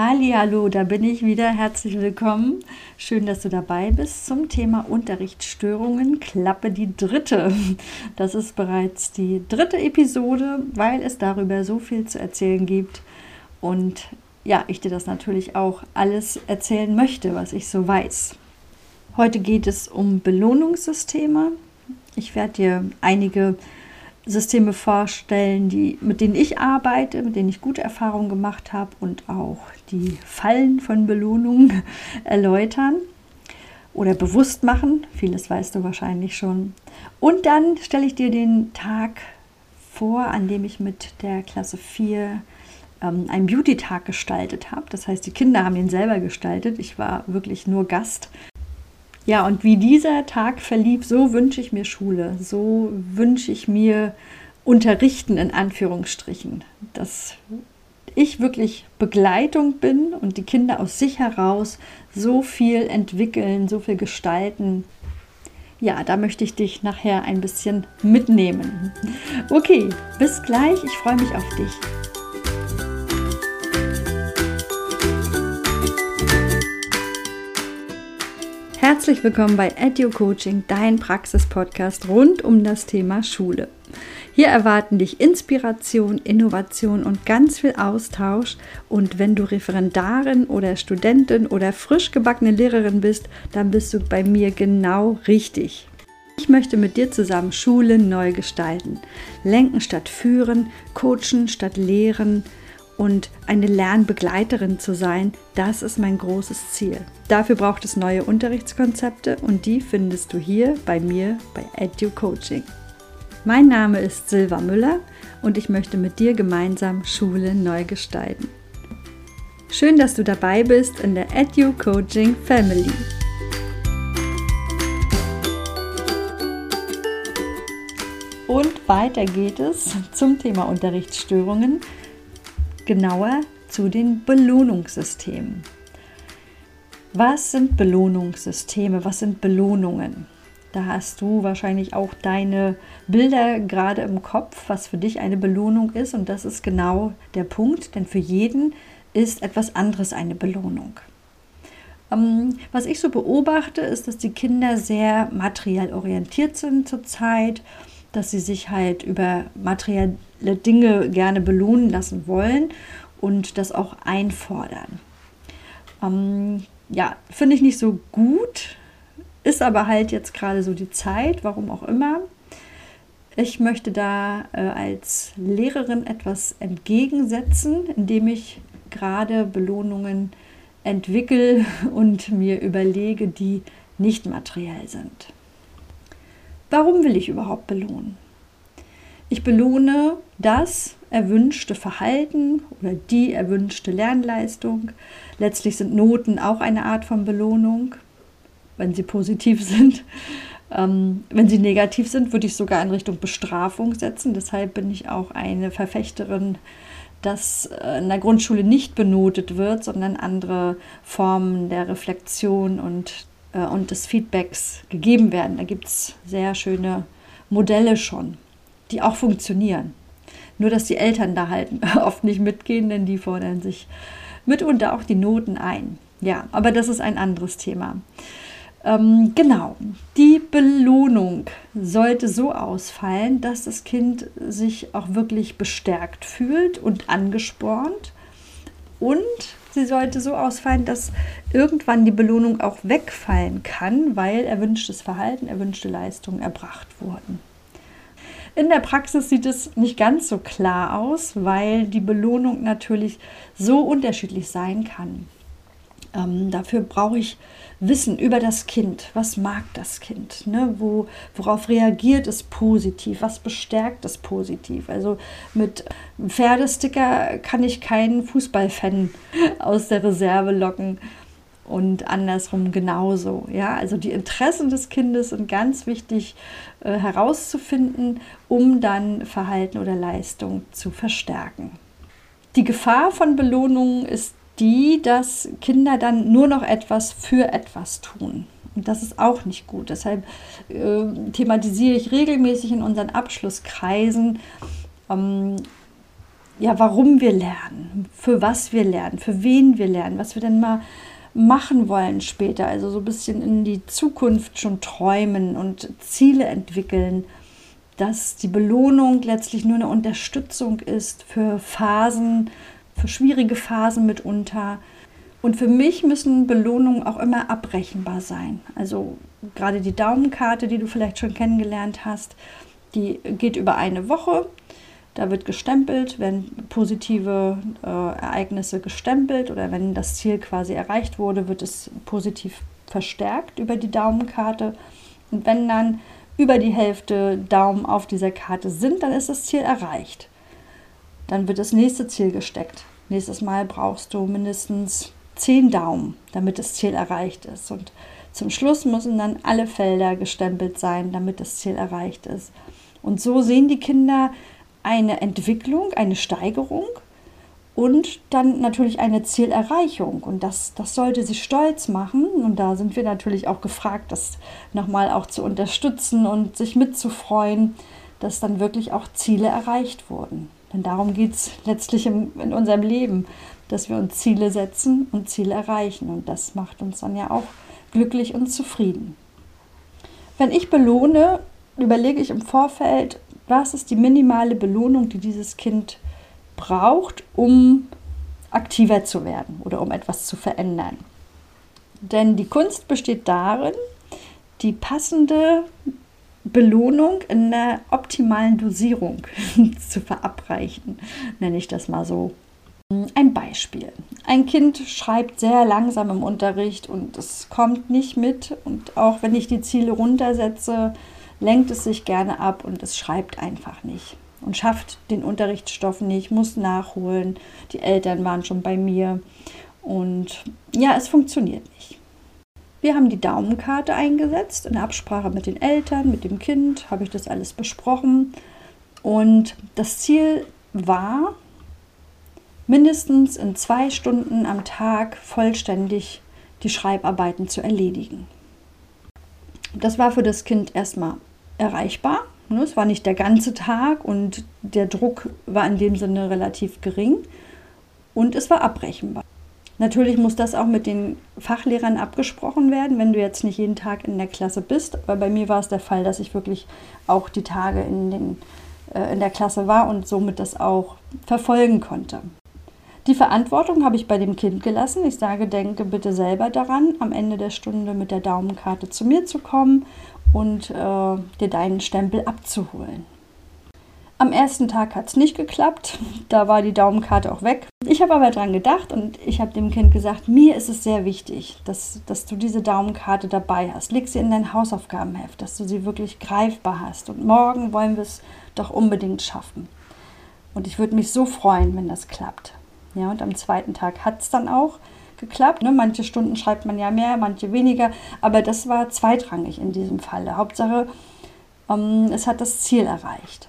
Hallo, da bin ich wieder. Herzlich willkommen. Schön, dass du dabei bist zum Thema Unterrichtsstörungen. Klappe die dritte. Das ist bereits die dritte Episode, weil es darüber so viel zu erzählen gibt und ja, ich dir das natürlich auch alles erzählen möchte, was ich so weiß. Heute geht es um Belohnungssysteme. Ich werde dir einige Systeme vorstellen, die, mit denen ich arbeite, mit denen ich gute Erfahrungen gemacht habe und auch die Fallen von Belohnungen erläutern oder bewusst machen. Vieles weißt du wahrscheinlich schon. Und dann stelle ich dir den Tag vor, an dem ich mit der Klasse 4 ähm, einen Beauty-Tag gestaltet habe. Das heißt, die Kinder haben ihn selber gestaltet. Ich war wirklich nur Gast. Ja, und wie dieser Tag verlief, so wünsche ich mir Schule, so wünsche ich mir Unterrichten in Anführungsstrichen, dass ich wirklich Begleitung bin und die Kinder aus sich heraus so viel entwickeln, so viel gestalten. Ja, da möchte ich dich nachher ein bisschen mitnehmen. Okay, bis gleich, ich freue mich auf dich. Herzlich willkommen bei Edu Coaching, dein Praxis-Podcast rund um das Thema Schule. Hier erwarten dich Inspiration, Innovation und ganz viel Austausch. Und wenn du Referendarin oder Studentin oder frisch gebackene Lehrerin bist, dann bist du bei mir genau richtig. Ich möchte mit dir zusammen Schule neu gestalten. Lenken statt führen, coachen statt lehren, und eine Lernbegleiterin zu sein, das ist mein großes Ziel. Dafür braucht es neue Unterrichtskonzepte und die findest du hier bei mir bei Edu Coaching. Mein Name ist Silva Müller und ich möchte mit dir gemeinsam Schule neu gestalten. Schön, dass du dabei bist in der Edu Coaching Family. Und weiter geht es zum Thema Unterrichtsstörungen genauer zu den Belohnungssystemen. Was sind Belohnungssysteme? Was sind Belohnungen? Da hast du wahrscheinlich auch deine Bilder gerade im Kopf, was für dich eine Belohnung ist. Und das ist genau der Punkt, denn für jeden ist etwas anderes eine Belohnung. Ähm, was ich so beobachte, ist, dass die Kinder sehr materiell orientiert sind zurzeit dass sie sich halt über materielle Dinge gerne belohnen lassen wollen und das auch einfordern. Ähm, ja, finde ich nicht so gut, ist aber halt jetzt gerade so die Zeit, warum auch immer. Ich möchte da äh, als Lehrerin etwas entgegensetzen, indem ich gerade Belohnungen entwickle und mir überlege, die nicht materiell sind. Warum will ich überhaupt belohnen? Ich belohne das erwünschte Verhalten oder die erwünschte Lernleistung. Letztlich sind Noten auch eine Art von Belohnung, wenn sie positiv sind. Ähm, wenn sie negativ sind, würde ich sogar in Richtung Bestrafung setzen. Deshalb bin ich auch eine Verfechterin, dass äh, in der Grundschule nicht benotet wird, sondern andere Formen der Reflexion und äh, und des Feedbacks gegeben werden. Da gibt es sehr schöne Modelle schon, die auch funktionieren. Nur dass die Eltern da halt oft nicht mitgehen, denn die fordern sich mitunter auch die Noten ein. Ja, aber das ist ein anderes Thema. Ähm, genau, die Belohnung sollte so ausfallen, dass das Kind sich auch wirklich bestärkt fühlt und angespornt und sie sollte so ausfallen, dass irgendwann die Belohnung auch wegfallen kann, weil erwünschtes Verhalten, erwünschte Leistungen erbracht wurden. In der Praxis sieht es nicht ganz so klar aus, weil die Belohnung natürlich so unterschiedlich sein kann. Ähm, dafür brauche ich Wissen über das Kind. Was mag das Kind? Ne? Wo, worauf reagiert es positiv? Was bestärkt es positiv? Also mit Pferdesticker kann ich keinen Fußballfan aus der Reserve locken und andersrum genauso. Ja, also die Interessen des Kindes sind ganz wichtig äh, herauszufinden, um dann Verhalten oder Leistung zu verstärken. Die Gefahr von Belohnungen ist die, dass Kinder dann nur noch etwas für etwas tun. Und das ist auch nicht gut. Deshalb äh, thematisiere ich regelmäßig in unseren Abschlusskreisen, ähm, ja, warum wir lernen, für was wir lernen, für wen wir lernen, was wir denn mal machen wollen später. Also so ein bisschen in die Zukunft schon träumen und Ziele entwickeln. Dass die Belohnung letztlich nur eine Unterstützung ist für Phasen, für schwierige Phasen mitunter. Und für mich müssen Belohnungen auch immer abrechenbar sein. Also gerade die Daumenkarte, die du vielleicht schon kennengelernt hast, die geht über eine Woche. Da wird gestempelt, wenn positive äh, Ereignisse gestempelt oder wenn das Ziel quasi erreicht wurde, wird es positiv verstärkt über die Daumenkarte. Und wenn dann über die Hälfte Daumen auf dieser Karte sind, dann ist das Ziel erreicht. Dann wird das nächste Ziel gesteckt. Nächstes Mal brauchst du mindestens 10 Daumen, damit das Ziel erreicht ist. Und zum Schluss müssen dann alle Felder gestempelt sein, damit das Ziel erreicht ist. Und so sehen die Kinder eine Entwicklung, eine Steigerung und dann natürlich eine Zielerreichung. Und das, das sollte sie stolz machen. Und da sind wir natürlich auch gefragt, das nochmal auch zu unterstützen und sich mitzufreuen, dass dann wirklich auch Ziele erreicht wurden. Denn darum geht es letztlich im, in unserem Leben, dass wir uns Ziele setzen und Ziele erreichen. Und das macht uns dann ja auch glücklich und zufrieden. Wenn ich belohne, überlege ich im Vorfeld, was ist die minimale Belohnung, die dieses Kind braucht, um aktiver zu werden oder um etwas zu verändern. Denn die Kunst besteht darin, die passende Belohnung in der optimalen Dosierung zu verabreichen, nenne ich das mal so. Ein Beispiel. Ein Kind schreibt sehr langsam im Unterricht und es kommt nicht mit. Und auch wenn ich die Ziele runtersetze, lenkt es sich gerne ab und es schreibt einfach nicht und schafft den Unterrichtsstoff nicht, muss nachholen. Die Eltern waren schon bei mir und ja, es funktioniert nicht. Wir haben die Daumenkarte eingesetzt in Absprache mit den Eltern, mit dem Kind, habe ich das alles besprochen und das Ziel war, mindestens in zwei Stunden am Tag vollständig die Schreibarbeiten zu erledigen. Das war für das Kind erstmal erreichbar. Ne, es war nicht der ganze Tag und der Druck war in dem Sinne relativ gering und es war abrechenbar. Natürlich muss das auch mit den Fachlehrern abgesprochen werden, wenn du jetzt nicht jeden Tag in der Klasse bist. Aber bei mir war es der Fall, dass ich wirklich auch die Tage in, den, äh, in der Klasse war und somit das auch verfolgen konnte. Die Verantwortung habe ich bei dem Kind gelassen. Ich sage, denke bitte selber daran, am Ende der Stunde mit der Daumenkarte zu mir zu kommen und äh, dir deinen Stempel abzuholen. Am ersten Tag hat es nicht geklappt, da war die Daumenkarte auch weg. Ich habe aber dran gedacht und ich habe dem Kind gesagt, mir ist es sehr wichtig, dass, dass du diese Daumenkarte dabei hast. Leg sie in dein Hausaufgabenheft, dass du sie wirklich greifbar hast. Und morgen wollen wir es doch unbedingt schaffen. Und ich würde mich so freuen, wenn das klappt. Ja, und am zweiten Tag hat es dann auch geklappt. Ne? Manche Stunden schreibt man ja mehr, manche weniger, aber das war zweitrangig in diesem Falle. Hauptsache, ähm, es hat das Ziel erreicht.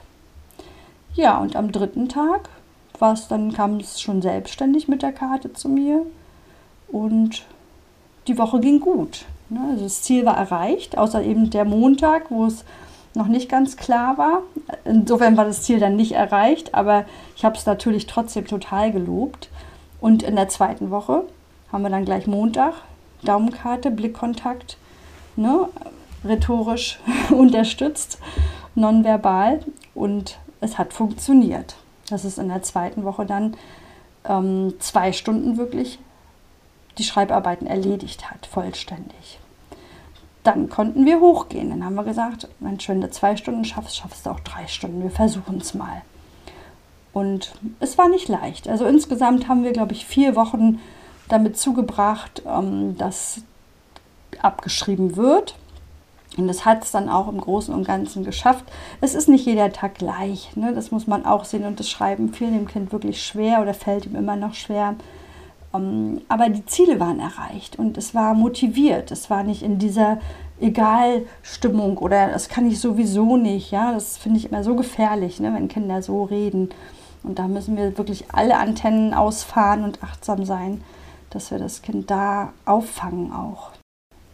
Ja, und am dritten Tag dann, kam es schon selbstständig mit der Karte zu mir und die Woche ging gut. Ne? Also das Ziel war erreicht, außer eben der Montag, wo es noch nicht ganz klar war. Insofern war das Ziel dann nicht erreicht, aber ich habe es natürlich trotzdem total gelobt. Und in der zweiten Woche haben wir dann gleich Montag, Daumenkarte, Blickkontakt, ne, rhetorisch unterstützt, nonverbal und es hat funktioniert. Dass es in der zweiten Woche dann ähm, zwei Stunden wirklich die Schreibarbeiten erledigt hat, vollständig dann konnten wir hochgehen. Dann haben wir gesagt, wenn du zwei Stunden schaffst, schaffst du auch drei Stunden. Wir versuchen es mal. Und es war nicht leicht. Also insgesamt haben wir, glaube ich, vier Wochen damit zugebracht, ähm, dass abgeschrieben wird. Und das hat es dann auch im Großen und Ganzen geschafft. Es ist nicht jeder Tag gleich. Ne? Das muss man auch sehen. Und das Schreiben fiel dem Kind wirklich schwer oder fällt ihm immer noch schwer. Ähm, aber die Ziele waren erreicht und es war motiviert. Es war nicht in dieser Egalstimmung oder das kann ich sowieso nicht. Ja, das finde ich immer so gefährlich, ne, wenn Kinder so reden. Und da müssen wir wirklich alle Antennen ausfahren und achtsam sein, dass wir das Kind da auffangen auch.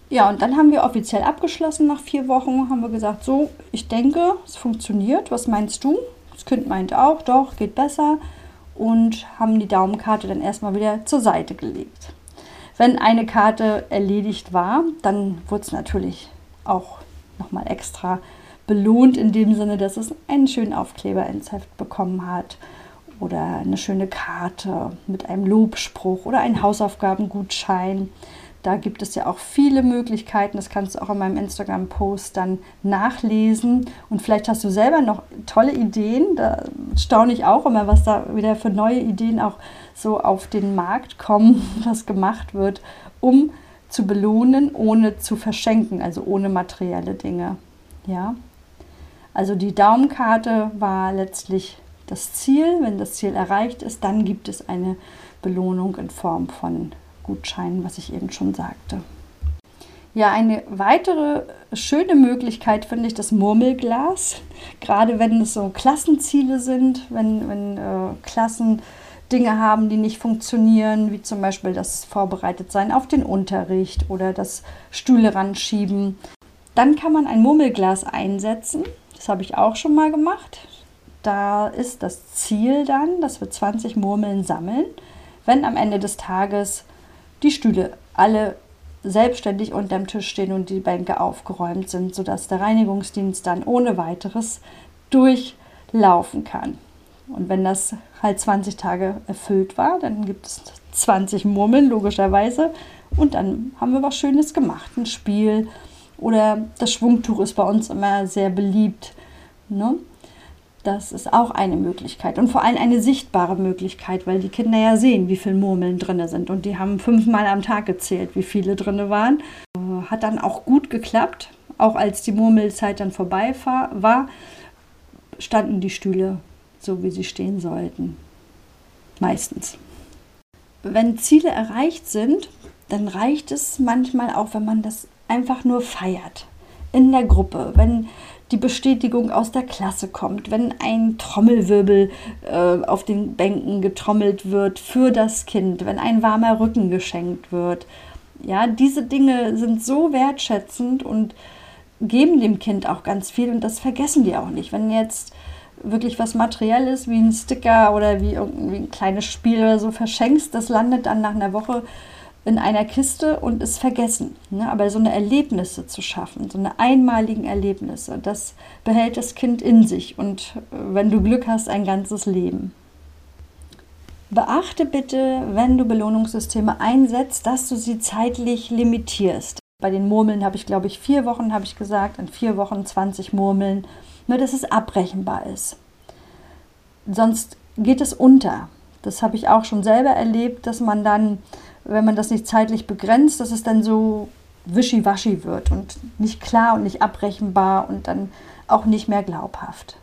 Ja, und dann haben wir offiziell abgeschlossen nach vier Wochen, haben wir gesagt, so, ich denke, es funktioniert. Was meinst du? Das Kind meint auch, doch, geht besser. Und haben die Daumenkarte dann erstmal wieder zur Seite gelegt. Wenn eine Karte erledigt war, dann wurde es natürlich auch nochmal extra belohnt, in dem Sinne, dass es einen schönen Aufkleber ins Heft bekommen hat oder eine schöne Karte mit einem Lobspruch oder einen Hausaufgabengutschein. Da gibt es ja auch viele Möglichkeiten. Das kannst du auch in meinem Instagram-Post dann nachlesen. Und vielleicht hast du selber noch tolle Ideen. Da staune ich auch immer, was da wieder für neue Ideen auch so auf den Markt kommen, was gemacht wird, um zu belohnen, ohne zu verschenken, also ohne materielle Dinge. Ja. Also die Daumenkarte war letztlich das Ziel. Wenn das Ziel erreicht ist, dann gibt es eine Belohnung in Form von Gutscheinen, was ich eben schon sagte. Ja, eine weitere schöne Möglichkeit finde ich das Murmelglas. Gerade wenn es so Klassenziele sind, wenn, wenn äh, Klassen Dinge haben, die nicht funktionieren, wie zum Beispiel das Vorbereitetsein auf den Unterricht oder das Stühle ranschieben. Dann kann man ein Murmelglas einsetzen. Das habe ich auch schon mal gemacht. Da ist das Ziel dann, dass wir 20 Murmeln sammeln, wenn am Ende des Tages die Stühle alle selbstständig unterm Tisch stehen und die Bänke aufgeräumt sind, sodass der Reinigungsdienst dann ohne weiteres durchlaufen kann. Und wenn das halt 20 Tage erfüllt war, dann gibt es 20 Murmeln, logischerweise. Und dann haben wir was Schönes gemacht. Ein Spiel oder das Schwungtuch ist bei uns immer sehr beliebt. Ne? Das ist auch eine Möglichkeit und vor allem eine sichtbare Möglichkeit, weil die Kinder ja sehen, wie viele Murmeln drin sind. Und die haben fünfmal am Tag gezählt, wie viele drin waren. Hat dann auch gut geklappt. Auch als die Murmelzeit dann vorbei war, standen die Stühle so, wie sie stehen sollten. Meistens. Wenn Ziele erreicht sind, dann reicht es manchmal auch, wenn man das einfach nur feiert. In der Gruppe. Wenn die Bestätigung aus der Klasse kommt, wenn ein Trommelwirbel äh, auf den Bänken getrommelt wird für das Kind, wenn ein warmer Rücken geschenkt wird. Ja, diese Dinge sind so wertschätzend und geben dem Kind auch ganz viel und das vergessen die auch nicht. Wenn jetzt wirklich was Materielles wie ein Sticker oder wie irgendwie ein kleines Spiel oder so verschenkst, das landet dann nach einer Woche in einer Kiste und ist vergessen. Ne? Aber so eine Erlebnisse zu schaffen, so eine einmaligen Erlebnisse, das behält das Kind in sich und äh, wenn du Glück hast, ein ganzes Leben. Beachte bitte, wenn du Belohnungssysteme einsetzt, dass du sie zeitlich limitierst. Bei den Murmeln habe ich, glaube ich, vier Wochen, habe ich gesagt, in vier Wochen 20 Murmeln, nur dass es abbrechenbar ist. Sonst geht es unter. Das habe ich auch schon selber erlebt, dass man dann wenn man das nicht zeitlich begrenzt, dass es dann so wischiwaschi wird und nicht klar und nicht abrechenbar und dann auch nicht mehr glaubhaft.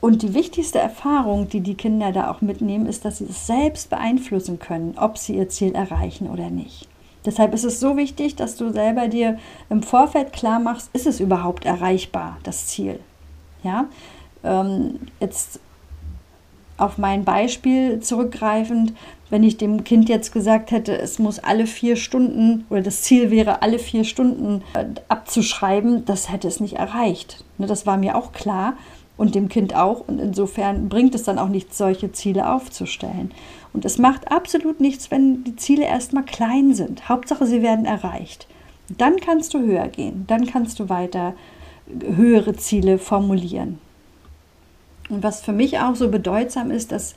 Und die wichtigste Erfahrung, die die Kinder da auch mitnehmen, ist, dass sie es selbst beeinflussen können, ob sie ihr Ziel erreichen oder nicht. Deshalb ist es so wichtig, dass du selber dir im Vorfeld klar machst, ist es überhaupt erreichbar, das Ziel. Ja, ähm, jetzt auf mein Beispiel zurückgreifend, wenn ich dem Kind jetzt gesagt hätte, es muss alle vier Stunden oder das Ziel wäre, alle vier Stunden äh, abzuschreiben, das hätte es nicht erreicht. Ne, das war mir auch klar und dem Kind auch. Und insofern bringt es dann auch nichts, solche Ziele aufzustellen. Und es macht absolut nichts, wenn die Ziele erstmal klein sind. Hauptsache, sie werden erreicht. Dann kannst du höher gehen. Dann kannst du weiter höhere Ziele formulieren. Und was für mich auch so bedeutsam ist, dass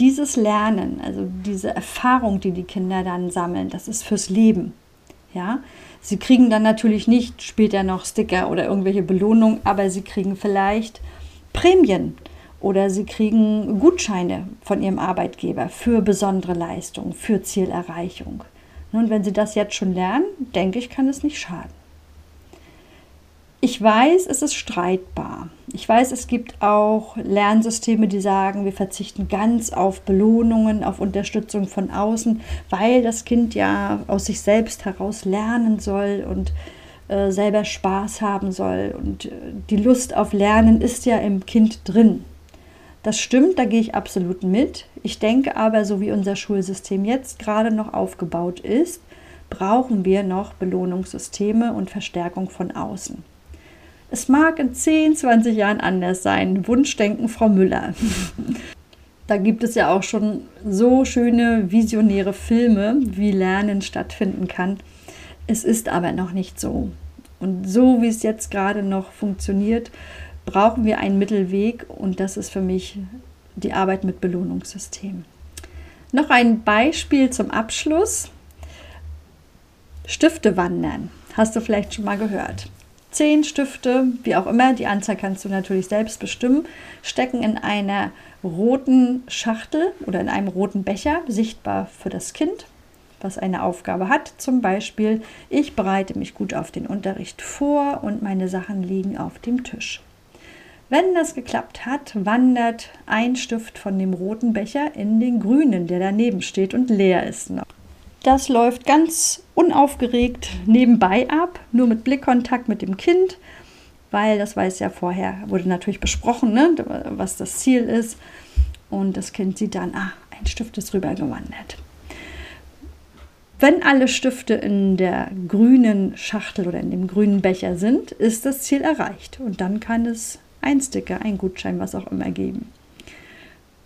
dieses Lernen, also diese Erfahrung, die die Kinder dann sammeln, das ist fürs Leben. Ja, sie kriegen dann natürlich nicht später noch Sticker oder irgendwelche Belohnungen, aber sie kriegen vielleicht Prämien oder sie kriegen Gutscheine von ihrem Arbeitgeber für besondere Leistungen, für Zielerreichung. Und wenn sie das jetzt schon lernen, denke ich, kann es nicht schaden. Ich weiß, es ist streitbar. Ich weiß, es gibt auch Lernsysteme, die sagen, wir verzichten ganz auf Belohnungen, auf Unterstützung von außen, weil das Kind ja aus sich selbst heraus lernen soll und äh, selber Spaß haben soll. Und äh, die Lust auf Lernen ist ja im Kind drin. Das stimmt, da gehe ich absolut mit. Ich denke aber, so wie unser Schulsystem jetzt gerade noch aufgebaut ist, brauchen wir noch Belohnungssysteme und Verstärkung von außen. Es mag in 10, 20 Jahren anders sein. Wunschdenken, Frau Müller. Da gibt es ja auch schon so schöne visionäre Filme, wie Lernen stattfinden kann. Es ist aber noch nicht so. Und so wie es jetzt gerade noch funktioniert, brauchen wir einen Mittelweg und das ist für mich die Arbeit mit Belohnungssystemen. Noch ein Beispiel zum Abschluss. Stifte wandern. Hast du vielleicht schon mal gehört. Zehn Stifte, wie auch immer, die Anzahl kannst du natürlich selbst bestimmen, stecken in einer roten Schachtel oder in einem roten Becher, sichtbar für das Kind, was eine Aufgabe hat. Zum Beispiel, ich bereite mich gut auf den Unterricht vor und meine Sachen liegen auf dem Tisch. Wenn das geklappt hat, wandert ein Stift von dem roten Becher in den grünen, der daneben steht und leer ist noch. Das läuft ganz unaufgeregt nebenbei ab, nur mit Blickkontakt mit dem Kind, weil das weiß ja vorher, wurde natürlich besprochen, ne, was das Ziel ist. Und das Kind sieht dann, ah, ein Stift ist rübergewandert. Wenn alle Stifte in der grünen Schachtel oder in dem grünen Becher sind, ist das Ziel erreicht. Und dann kann es ein Sticker, ein Gutschein, was auch immer geben.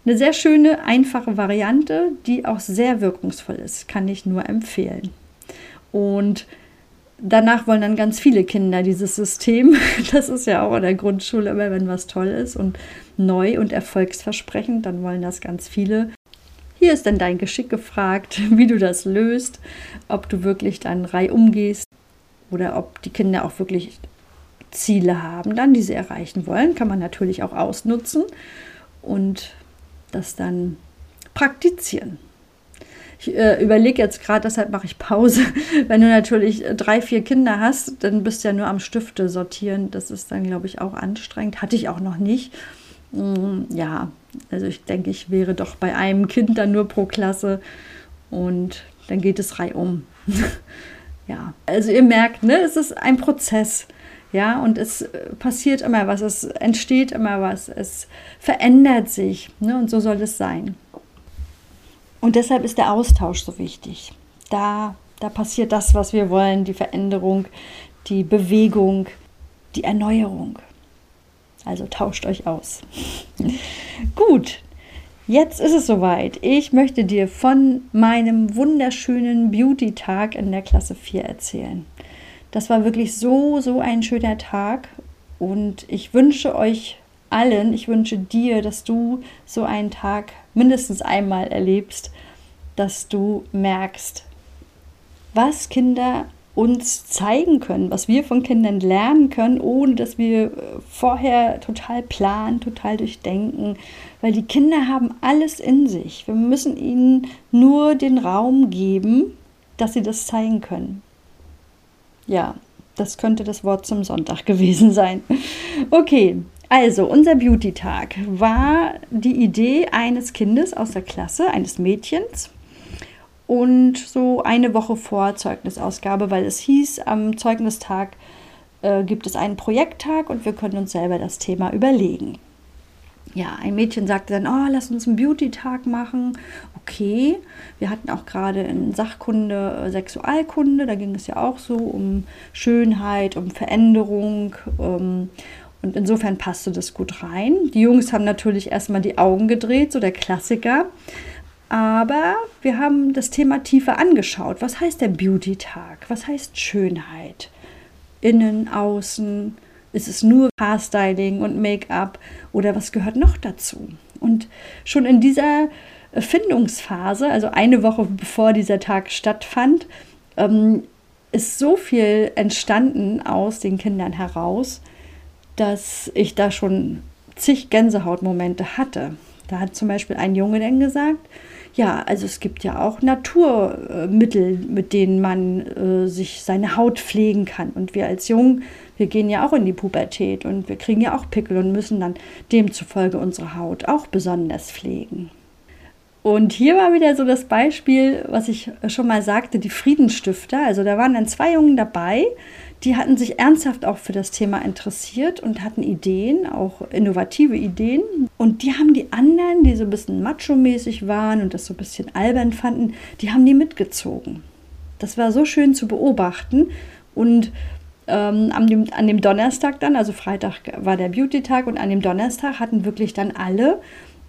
Eine sehr schöne, einfache Variante, die auch sehr wirkungsvoll ist, kann ich nur empfehlen. Und danach wollen dann ganz viele Kinder dieses System. Das ist ja auch in der Grundschule immer, wenn was toll ist und neu und erfolgsversprechend, dann wollen das ganz viele. Hier ist dann dein Geschick gefragt, wie du das löst, ob du wirklich dann Reihe umgehst oder ob die Kinder auch wirklich Ziele haben, dann die sie erreichen wollen, kann man natürlich auch ausnutzen und das dann praktizieren. Ich äh, überlege jetzt gerade, deshalb mache ich Pause. Wenn du natürlich drei, vier Kinder hast, dann bist du ja nur am Stifte sortieren. Das ist dann, glaube ich, auch anstrengend. Hatte ich auch noch nicht. Mm, ja, also ich denke, ich wäre doch bei einem Kind dann nur pro Klasse und dann geht es reihum. ja, also ihr merkt, ne, es ist ein Prozess. Ja, und es äh, passiert immer was, es entsteht immer was, es verändert sich. Ne? Und so soll es sein. Und deshalb ist der Austausch so wichtig. Da, da passiert das, was wir wollen, die Veränderung, die Bewegung, die Erneuerung. Also tauscht euch aus. Gut, jetzt ist es soweit. Ich möchte dir von meinem wunderschönen Beauty-Tag in der Klasse 4 erzählen. Das war wirklich so, so ein schöner Tag und ich wünsche euch allen, ich wünsche dir, dass du so einen Tag mindestens einmal erlebst, dass du merkst, was Kinder uns zeigen können, was wir von Kindern lernen können, ohne dass wir vorher total planen, total durchdenken, weil die Kinder haben alles in sich. Wir müssen ihnen nur den Raum geben, dass sie das zeigen können. Ja, das könnte das Wort zum Sonntag gewesen sein. Okay, also unser Beauty-Tag war die Idee eines Kindes aus der Klasse, eines Mädchens. Und so eine Woche vor Zeugnisausgabe, weil es hieß, am Zeugnistag äh, gibt es einen Projekttag und wir können uns selber das Thema überlegen ja, ein Mädchen sagte dann, oh, lass uns einen Beauty-Tag machen. Okay, wir hatten auch gerade in Sachkunde äh, Sexualkunde, da ging es ja auch so um Schönheit, um Veränderung. Ähm, und insofern passte das gut rein. Die Jungs haben natürlich erstmal die Augen gedreht, so der Klassiker. Aber wir haben das Thema tiefer angeschaut. Was heißt der Beauty-Tag? Was heißt Schönheit? Innen, außen, ist es nur Haarstyling und Make-up oder was gehört noch dazu? Und schon in dieser Findungsphase, also eine Woche bevor dieser Tag stattfand, ähm, ist so viel entstanden aus den Kindern heraus, dass ich da schon zig Gänsehautmomente hatte. Da hat zum Beispiel ein Junge dann gesagt, ja, also es gibt ja auch Naturmittel, mit denen man äh, sich seine Haut pflegen kann. Und wir als Jungen, wir gehen ja auch in die Pubertät und wir kriegen ja auch Pickel und müssen dann demzufolge unsere Haut auch besonders pflegen. Und hier war wieder so das Beispiel, was ich schon mal sagte, die Friedensstifter. Also da waren dann zwei Jungen dabei, die hatten sich ernsthaft auch für das Thema interessiert und hatten Ideen, auch innovative Ideen. Und die haben die anderen, die so ein bisschen macho-mäßig waren und das so ein bisschen albern fanden, die haben die mitgezogen. Das war so schön zu beobachten. Und ähm, an, dem, an dem Donnerstag dann, also Freitag war der Beauty-Tag und an dem Donnerstag hatten wirklich dann alle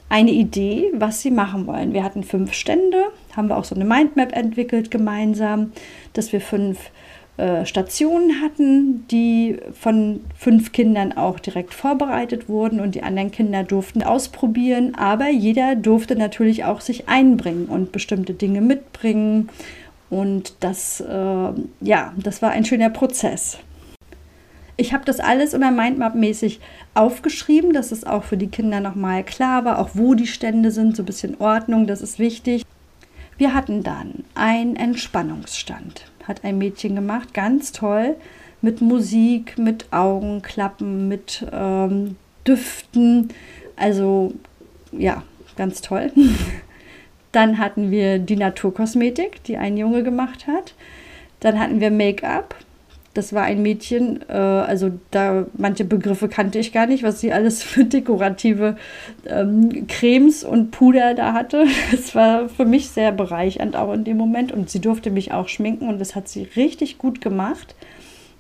eine Idee, was sie machen wollen. Wir hatten fünf Stände, haben wir auch so eine Mindmap entwickelt gemeinsam, dass wir fünf äh, Stationen hatten, die von fünf Kindern auch direkt vorbereitet wurden und die anderen Kinder durften ausprobieren, aber jeder durfte natürlich auch sich einbringen und bestimmte Dinge mitbringen und das, äh, ja, das war ein schöner Prozess. Ich habe das alles immer Mindmap-mäßig aufgeschrieben, dass es auch für die Kinder nochmal klar war, auch wo die Stände sind, so ein bisschen Ordnung, das ist wichtig. Wir hatten dann einen Entspannungsstand, hat ein Mädchen gemacht, ganz toll, mit Musik, mit Augenklappen, mit ähm, Düften, also ja, ganz toll. Dann hatten wir die Naturkosmetik, die ein Junge gemacht hat. Dann hatten wir Make-up, das war ein Mädchen, äh, also da manche Begriffe kannte ich gar nicht, was sie alles für dekorative ähm, Cremes und Puder da hatte. Das war für mich sehr bereichernd auch in dem Moment und sie durfte mich auch schminken und das hat sie richtig gut gemacht.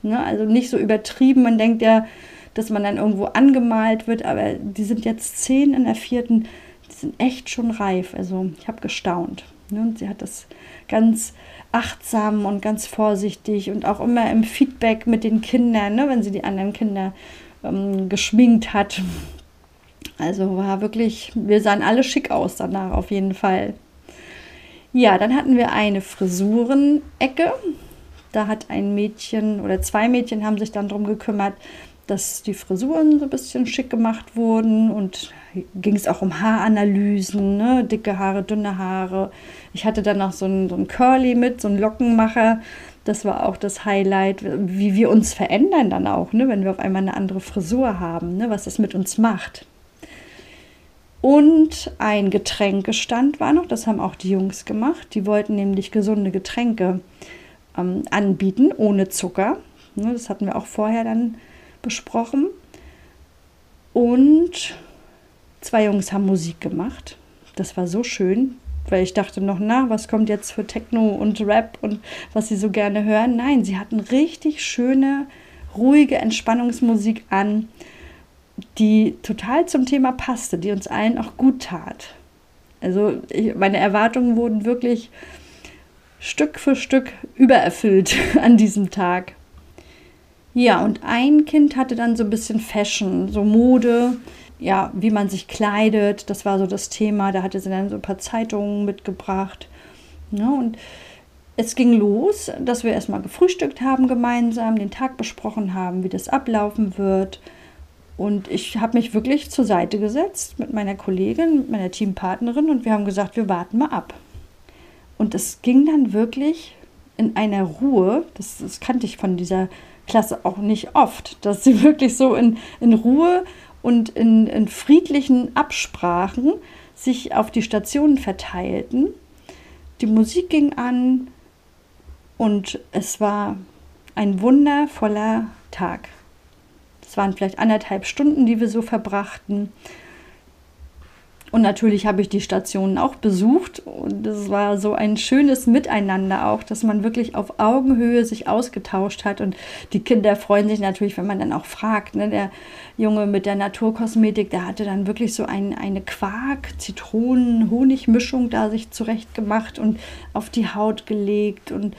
Ne? Also nicht so übertrieben, man denkt ja, dass man dann irgendwo angemalt wird, aber die sind jetzt zehn in der vierten, sind echt schon reif. Also ich habe gestaunt. Ne? Und sie hat das ganz achtsam und ganz vorsichtig und auch immer im Feedback mit den Kindern, ne, wenn sie die anderen Kinder ähm, geschminkt hat. Also war wirklich, wir sahen alle schick aus danach auf jeden Fall. Ja, dann hatten wir eine Frisurenecke. Da hat ein Mädchen oder zwei Mädchen haben sich dann darum gekümmert, dass die Frisuren so ein bisschen schick gemacht wurden und ging es auch um Haaranalysen, ne? dicke Haare, dünne Haare. Ich hatte dann noch so einen, so einen Curly mit, so einen Lockenmacher. Das war auch das Highlight, wie wir uns verändern dann auch, ne? wenn wir auf einmal eine andere Frisur haben, ne? was das mit uns macht. Und ein Getränkestand war noch, das haben auch die Jungs gemacht. Die wollten nämlich gesunde Getränke ähm, anbieten, ohne Zucker. Ne? Das hatten wir auch vorher dann besprochen. Und zwei Jungs haben Musik gemacht. Das war so schön, weil ich dachte noch, na, was kommt jetzt für Techno und Rap und was sie so gerne hören. Nein, sie hatten richtig schöne, ruhige Entspannungsmusik an, die total zum Thema passte, die uns allen auch gut tat. Also ich, meine Erwartungen wurden wirklich Stück für Stück übererfüllt an diesem Tag. Ja, und ein Kind hatte dann so ein bisschen Fashion, so Mode, ja, wie man sich kleidet. Das war so das Thema. Da hatte sie dann so ein paar Zeitungen mitgebracht. Ja, ne, und es ging los, dass wir erstmal gefrühstückt haben gemeinsam, den Tag besprochen haben, wie das ablaufen wird. Und ich habe mich wirklich zur Seite gesetzt mit meiner Kollegin, mit meiner Teampartnerin und wir haben gesagt, wir warten mal ab. Und es ging dann wirklich in einer Ruhe, das, das kannte ich von dieser Klasse auch nicht oft, dass sie wirklich so in, in Ruhe und in, in friedlichen Absprachen sich auf die Stationen verteilten. Die Musik ging an und es war ein wundervoller Tag. Es waren vielleicht anderthalb Stunden, die wir so verbrachten. Und natürlich habe ich die Stationen auch besucht und es war so ein schönes Miteinander auch, dass man wirklich auf Augenhöhe sich ausgetauscht hat und die Kinder freuen sich natürlich, wenn man dann auch fragt. Ne? Der Junge mit der Naturkosmetik, der hatte dann wirklich so ein, eine Quark-Zitronen-Honig-Mischung da sich zurecht gemacht und auf die Haut gelegt und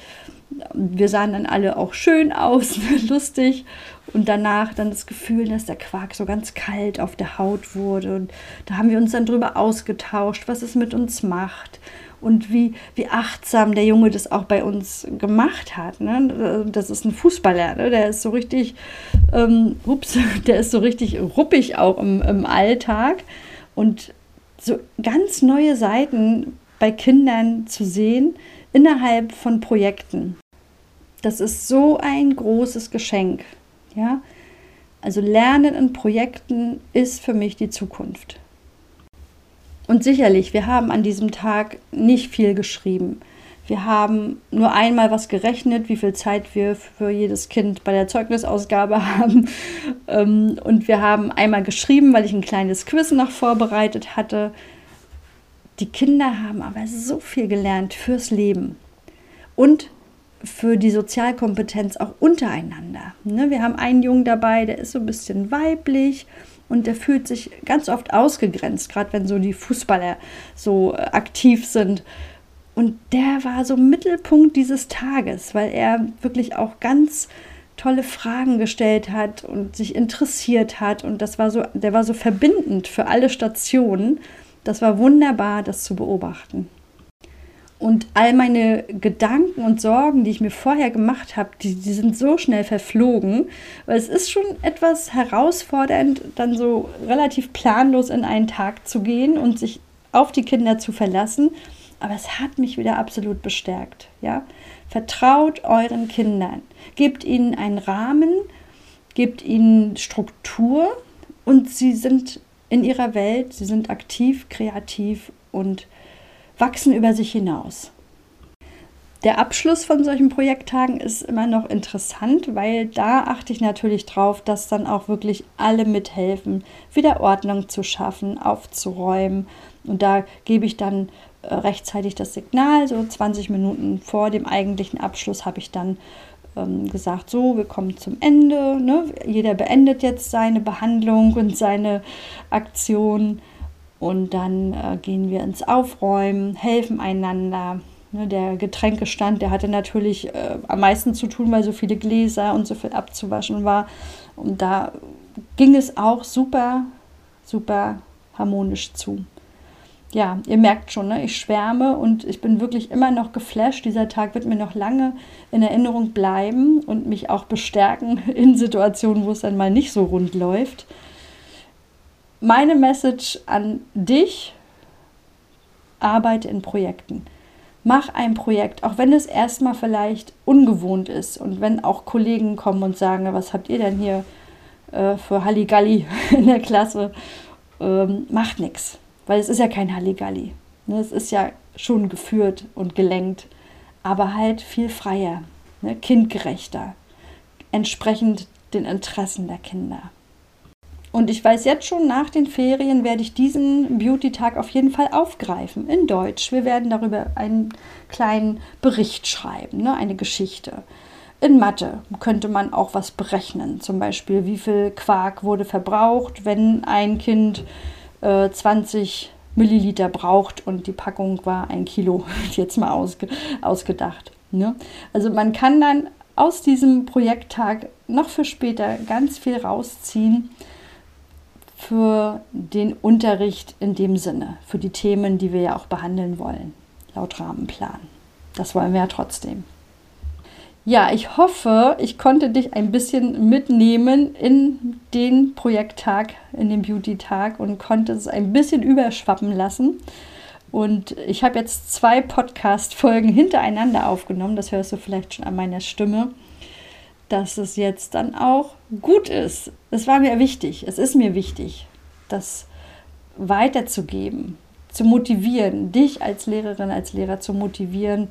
wir sahen dann alle auch schön aus, lustig. Und danach dann das Gefühl, dass der Quark so ganz kalt auf der Haut wurde. Und da haben wir uns dann drüber ausgetauscht, was es mit uns macht. Und wie, wie achtsam der Junge das auch bei uns gemacht hat. Ne? Das ist ein Fußballer, ne? der ist so richtig, ähm, ups, der ist so richtig ruppig auch im, im Alltag. Und so ganz neue Seiten bei Kindern zu sehen, innerhalb von Projekten. Das ist so ein großes Geschenk. Ja? Also Lernen in Projekten ist für mich die Zukunft. Und sicherlich, wir haben an diesem Tag nicht viel geschrieben. Wir haben nur einmal was gerechnet, wie viel Zeit wir für jedes Kind bei der Zeugnisausgabe haben. Ähm, und wir haben einmal geschrieben, weil ich ein kleines Quiz noch vorbereitet hatte. Die Kinder haben aber so viel gelernt fürs Leben und für die Sozialkompetenz auch untereinander. Ne? Wir haben einen Jungen dabei, der ist so ein bisschen weiblich und der fühlt sich ganz oft ausgegrenzt, gerade wenn so die Fußballer so äh, aktiv sind. Und der war so Mittelpunkt dieses Tages, weil er wirklich auch ganz tolle Fragen gestellt hat und sich interessiert hat und das war so, der war so verbindend für alle Stationen. Das war wunderbar, das zu beobachten. Und all meine Gedanken und Sorgen, die ich mir vorher gemacht habe, die, die sind so schnell verflogen, weil es ist schon etwas herausfordernd, dann so relativ planlos in einen Tag zu gehen und sich auf die Kinder zu verlassen. Aber es hat mich wieder absolut bestärkt. Ja? Vertraut euren Kindern, gebt ihnen einen Rahmen, gebt ihnen Struktur und sie sind in ihrer Welt, sie sind aktiv, kreativ und wachsen über sich hinaus. Der Abschluss von solchen Projekttagen ist immer noch interessant, weil da achte ich natürlich drauf, dass dann auch wirklich alle mithelfen, wieder Ordnung zu schaffen, aufzuräumen. Und da gebe ich dann äh, rechtzeitig das Signal, so 20 Minuten vor dem eigentlichen Abschluss habe ich dann ähm, gesagt, so, wir kommen zum Ende. Ne? Jeder beendet jetzt seine Behandlung und seine Aktion. Und dann äh, gehen wir ins Aufräumen, helfen einander. Ne, der Getränkestand, der hatte natürlich äh, am meisten zu tun, weil so viele Gläser und so viel abzuwaschen war. Und da ging es auch super, super harmonisch zu. Ja, ihr merkt schon, ne, ich schwärme und ich bin wirklich immer noch geflasht. Dieser Tag wird mir noch lange in Erinnerung bleiben und mich auch bestärken in Situationen, wo es dann mal nicht so rund läuft meine Message an dich, arbeite in Projekten. Mach ein Projekt, auch wenn es erstmal vielleicht ungewohnt ist und wenn auch Kollegen kommen und sagen, was habt ihr denn hier äh, für Halligalli in der Klasse? Ähm, macht nichts, weil es ist ja kein Halligalli. Ne? Es ist ja schon geführt und gelenkt, aber halt viel freier, ne? kindgerechter, entsprechend den Interessen der Kinder. Und ich weiß jetzt schon, nach den Ferien werde ich diesen Beauty-Tag auf jeden Fall aufgreifen in Deutsch. Wir werden darüber einen kleinen Bericht schreiben, ne? eine Geschichte. In Mathe könnte man auch was berechnen, zum Beispiel wie viel Quark wurde verbraucht, wenn ein Kind äh, 20 Milliliter braucht und die Packung war ein Kilo, jetzt mal ausge ausgedacht. Ne? Also man kann dann aus diesem Projekttag noch für später ganz viel rausziehen für den Unterricht in dem Sinne, für die Themen, die wir ja auch behandeln wollen, laut Rahmenplan. Das wollen wir ja trotzdem. Ja, ich hoffe, ich konnte dich ein bisschen mitnehmen in den Projekttag, in den Beauty-Tag und konnte es ein bisschen überschwappen lassen. Und ich habe jetzt zwei Podcast-Folgen hintereinander aufgenommen. Das hörst du vielleicht schon an meiner Stimme dass es jetzt dann auch gut ist. Es war mir wichtig, es ist mir wichtig, das weiterzugeben, zu motivieren, dich als Lehrerin, als Lehrer zu motivieren,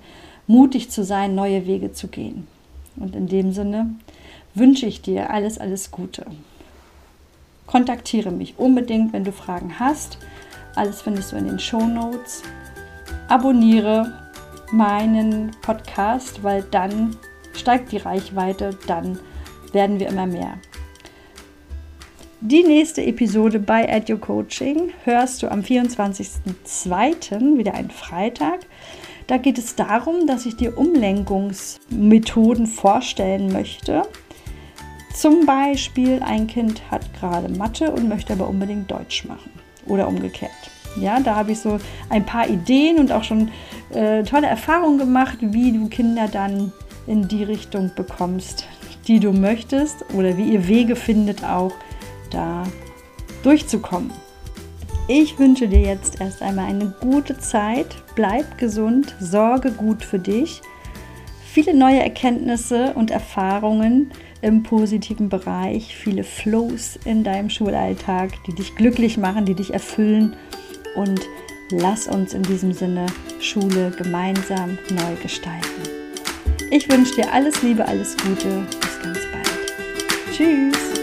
mutig zu sein, neue Wege zu gehen. Und in dem Sinne wünsche ich dir alles, alles Gute. Kontaktiere mich unbedingt, wenn du Fragen hast. Alles findest du in den Show Notes. Abonniere meinen Podcast, weil dann steigt die Reichweite, dann werden wir immer mehr. Die nächste Episode bei Edu Coaching hörst du am 24.02. wieder ein Freitag. Da geht es darum, dass ich dir Umlenkungsmethoden vorstellen möchte. Zum Beispiel, ein Kind hat gerade Mathe und möchte aber unbedingt Deutsch machen oder umgekehrt. Ja, da habe ich so ein paar Ideen und auch schon äh, tolle Erfahrungen gemacht, wie du Kinder dann in die Richtung bekommst, die du möchtest oder wie ihr Wege findet, auch da durchzukommen. Ich wünsche dir jetzt erst einmal eine gute Zeit. Bleib gesund, sorge gut für dich. Viele neue Erkenntnisse und Erfahrungen im positiven Bereich, viele Flows in deinem Schulalltag, die dich glücklich machen, die dich erfüllen. Und lass uns in diesem Sinne Schule gemeinsam neu gestalten. Ich wünsche dir alles Liebe, alles Gute. Bis ganz bald. Tschüss.